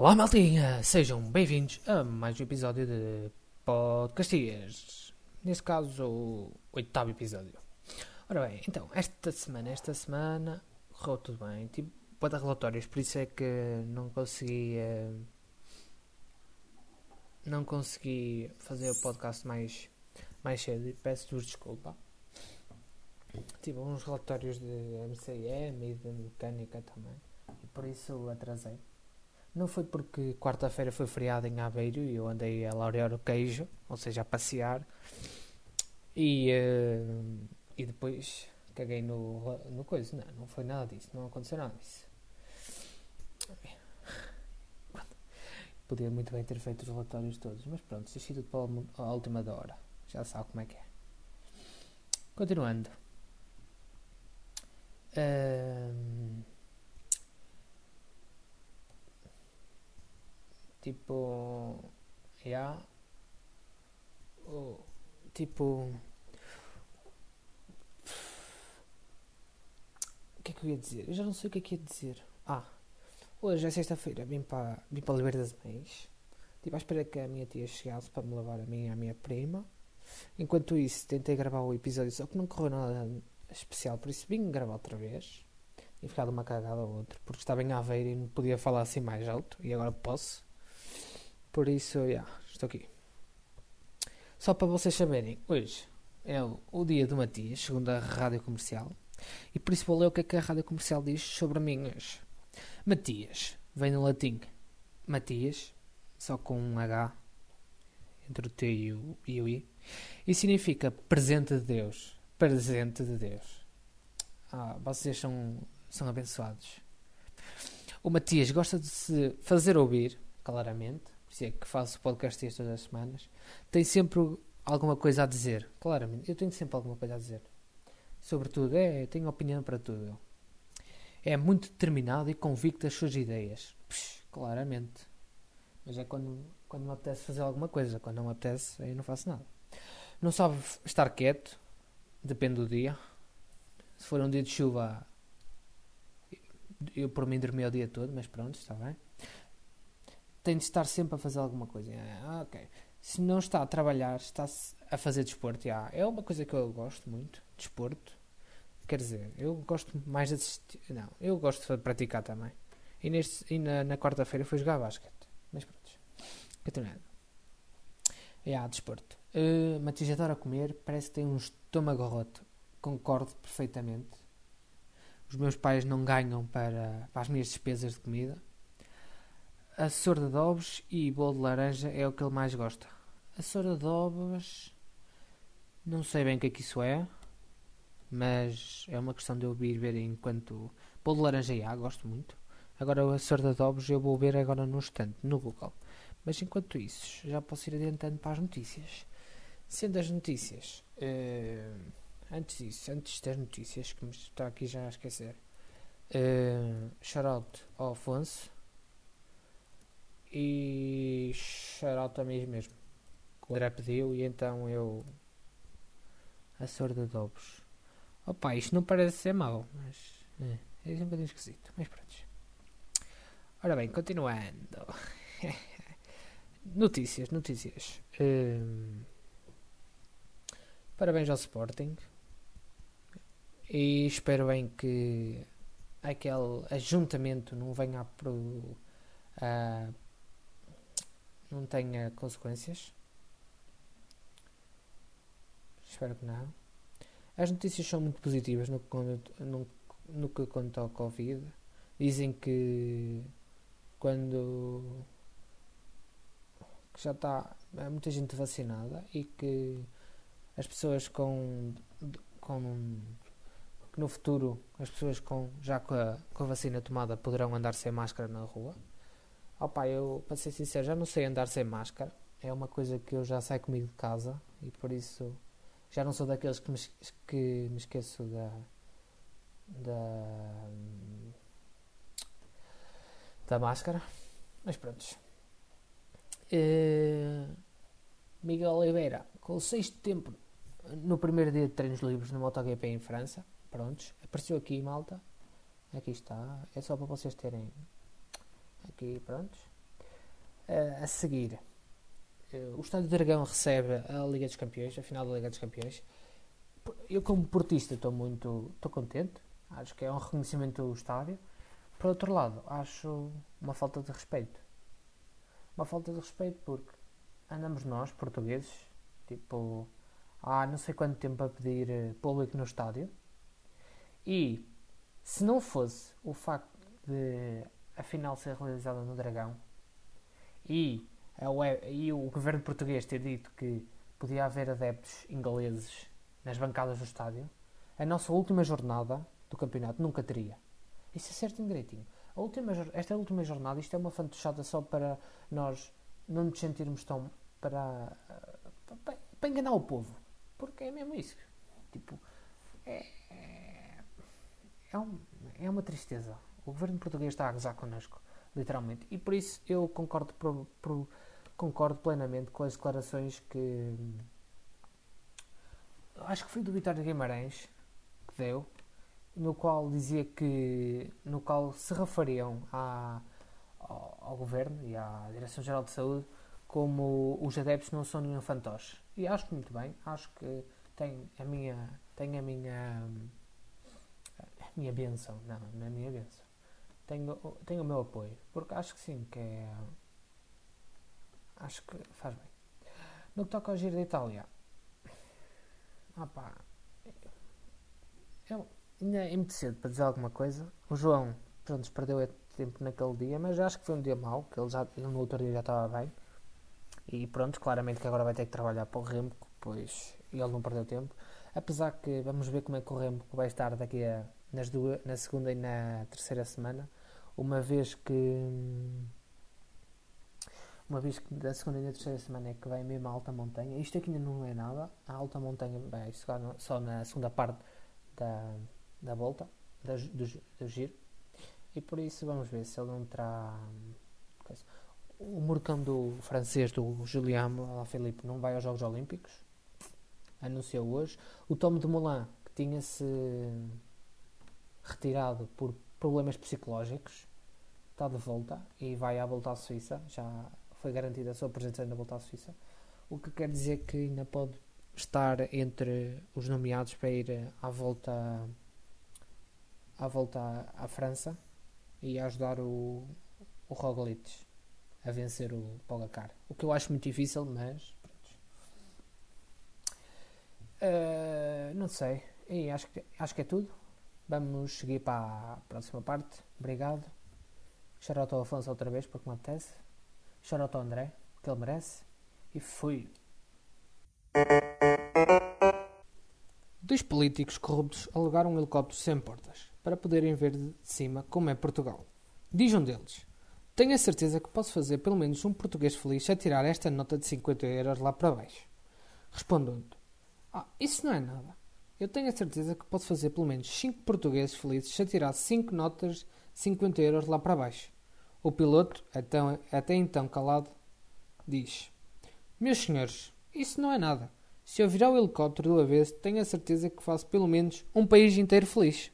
Olá, maltinha! Sejam bem-vindos a mais um episódio de Podcastias. Neste caso, o oitavo episódio. Ora bem, então, esta semana, esta semana correu tudo bem. Tipo, para relatórios, por isso é que não consegui. eh, não consegui fazer o podcast mais, mais cedo e peço-vos desculpa. Tive uns relatórios de MCM e de mecânica também. E por isso atrasei. Não foi porque quarta-feira foi feriado em Aveiro e eu andei a laurear o queijo, ou seja, a passear. E, eh, e depois caguei no, no coisa. Não, não foi nada disso, não aconteceu nada disso. Podia muito bem ter feito os relatórios todos, mas pronto, deixei tudo para a última da hora. Já sabe como é que é. Continuando. Ahm, tipo. O- tipo. O que é que eu ia dizer? Eu já não sei o que é que ia dizer. Ah, hoje é sexta-feira, vim para, vim para Oliveira das Mães. Tipo, à espera que a minha tia chegasse para me levar a mim e a minha prima. Enquanto isso, tentei gravar o episódio, só que não correu nada especial, por isso vim gravar outra vez. E ficado uma cagada ou outra, porque estava em Aveiro e não podia falar assim mais alto, e agora posso. Por isso, já, estou aqui. Só para vocês saberem, hoje é o, o dia do Matias, segundo a rádio comercial, e por isso vou ler o que é que a rádio comercial diz sobre mim hoje. Matias, vem do latim Matias, só com um H entre o T e o, e o I, e significa presente de Deus. Presente de Deus. Ah, vocês são, são abençoados. O Matias gosta de se fazer ouvir, claramente, por isso é que faço o podcast todas as semanas. Tem sempre alguma coisa a dizer, claramente. Eu tenho sempre alguma coisa a dizer. Sobretudo, é, tenho opinião para tudo. É muito determinado e convicto das suas ideias. Psh, claramente. Mas é quando, quando me apetece fazer alguma coisa. Quando não me apetece, aí não faço nada. Não sabe estar quieto. Depende do dia. Se for um dia de chuva, eu por mim dormi o dia todo, mas pronto, está bem. Tem de estar sempre a fazer alguma coisa. Ah, ok. Se não está a trabalhar, está a fazer desporto. é uma coisa que eu gosto muito, desporto. Quer dizer, eu gosto mais de assistir. Não, eu gosto de praticar também. E, neste, e na, na quarta-feira fui jogar basquete. Mas pronto. Continuando. É, desporto. Uh, Matias adora comer, parece que tem um estômago roto. Concordo perfeitamente. Os meus pais não ganham para, para as minhas despesas de comida. Assessor de adobos e bolo de laranja é o que ele mais gosta. Assessor de adobos. Não sei bem o que é que isso é. Mas é uma questão de eu vir ver enquanto. Bolo de laranja já, gosto muito. Agora o assessor de adobos eu vou ver agora no instante, no Google. Mas enquanto isso, já posso ir adiantando para as notícias. Sendo as notícias. eh, antes disso, antes das notícias, que me está aqui já a esquecer. Uh, shout out ao Afonso. E shout out a mim mesmo. O André pediu e então eu. Assessor de adobos. Opa, isto não parece ser mau, mas. É, é um bocadinho esquisito. Mas pronto. Ora bem, continuando. notícias, notícias. Hum, parabéns ao Sporting. E espero bem que aquele ajuntamento não venha a pro, a- não tenha consequências. Espero que não. As notícias são muito positivas no, que no, no que conta ao Covid. Dizem que quando que já está muita gente vacinada e que as pessoas com, com que no futuro as pessoas com já com a, com a vacina tomada poderão andar sem máscara na rua. Opa, eu para ser sincero já não sei andar sem máscara. É uma coisa que eu já saio comigo de casa e por isso já não sou daqueles que me, que me esqueço da da da máscara. Mas pronto. Eh, Miguel Oliveira, com o sexto tempo no primeiro dia de treinos livres no MotoGP em França. Prontos, apareceu aqui, malta. Aqui está. É só para vocês terem aqui, prontos. Uh, a seguir, uh, o Estádio do Dragão recebe a Liga dos Campeões, a final da Liga dos Campeões. Eu, como portista, estou muito estou contente. Acho que é um reconhecimento do estádio. Por outro lado, acho uma falta de respeito. Uma falta de respeito porque andamos nós, portugueses, tipo, há não sei quanto tempo a pedir eh, público no estádio. E se não fosse o facto de a final ser realizada no Dragão e, a, e o governo português ter dito que podia haver adeptos ingleses nas bancadas do estádio, a nossa última jornada do campeonato nunca teria. Isso é certo e direitinho. A última, esta última jornada, isto é uma fantochada só para nós não nos sentirmos tão. para, para, para enganar o povo. Porque é mesmo isso. Tipo, é, é, é, um, é uma tristeza. O governo português está a gozar connosco, literalmente. E por isso eu concordo, pro, pro, concordo plenamente com as declarações que. Acho que foi do Vitório Guimarães que deu, no qual dizia que. no qual se referiam à, ao, ao governo e à Direção-Geral de Saúde como os adeptos não são nenhum fantoche. E acho muito bem, acho que tem a minha. tem a minha. a minha benção. Não, não é a minha benção. Tenho, tenho o meu apoio. Porque acho que sim, que é. Acho que faz bem. No que toca ao Giro da Itália. Ah pá. Eu, ainda é muito cedo para dizer alguma coisa. O João, pronto, perdeu tempo naquele dia, mas acho que foi um dia mau, que ele já no outro dia já estava bem. E pronto, claramente que agora vai ter que trabalhar para o Remco, pois ele não perdeu tempo. Apesar que vamos ver como é que o Remco vai estar daqui a nas duas, na segunda e na terceira semana, uma vez que uma vez que da segunda e na terceira semana é que vai mesmo a alta montanha. Isto aqui ainda não é nada. A alta montanha vai só na segunda parte da, da volta, da, do, do giro. E por isso vamos ver se ele não terá. O Murcão do francês, do Julian Felipe, não vai aos Jogos Olímpicos. Anunciou hoje. O Tom de Moulin, que tinha-se retirado por problemas psicológicos, está de volta e vai à volta à Suíça. Já foi garantida a sua presença na volta à Suíça. O que quer dizer que ainda pode estar entre os nomeados para ir à volta à volta à, França e ajudar o, o Roglic a vencer o Pogacar. O que eu acho muito difícil, mas uh, não sei. E acho que, acho que é tudo. Vamos seguir para a próxima parte. Obrigado. Shoutout ao Afonso outra vez porque me apetece. Shoutout ao André, que ele merece. E fui. Dois políticos corruptos alugaram um helicóptero sem portas para poderem ver de cima como é Portugal. Diz um deles: Tenho a certeza que posso fazer pelo menos um português feliz a tirar esta nota de 50 euros lá para baixo. Respondendo: Ah, isso não é nada. Eu tenho a certeza que posso fazer pelo menos 5 portugueses felizes se atirar 5 notas de 50 euros lá para baixo. O piloto, até, até então calado, diz: Meus senhores, isso não é nada. Se eu virar o helicóptero do avesso, tenho a certeza que faço pelo menos um país inteiro feliz.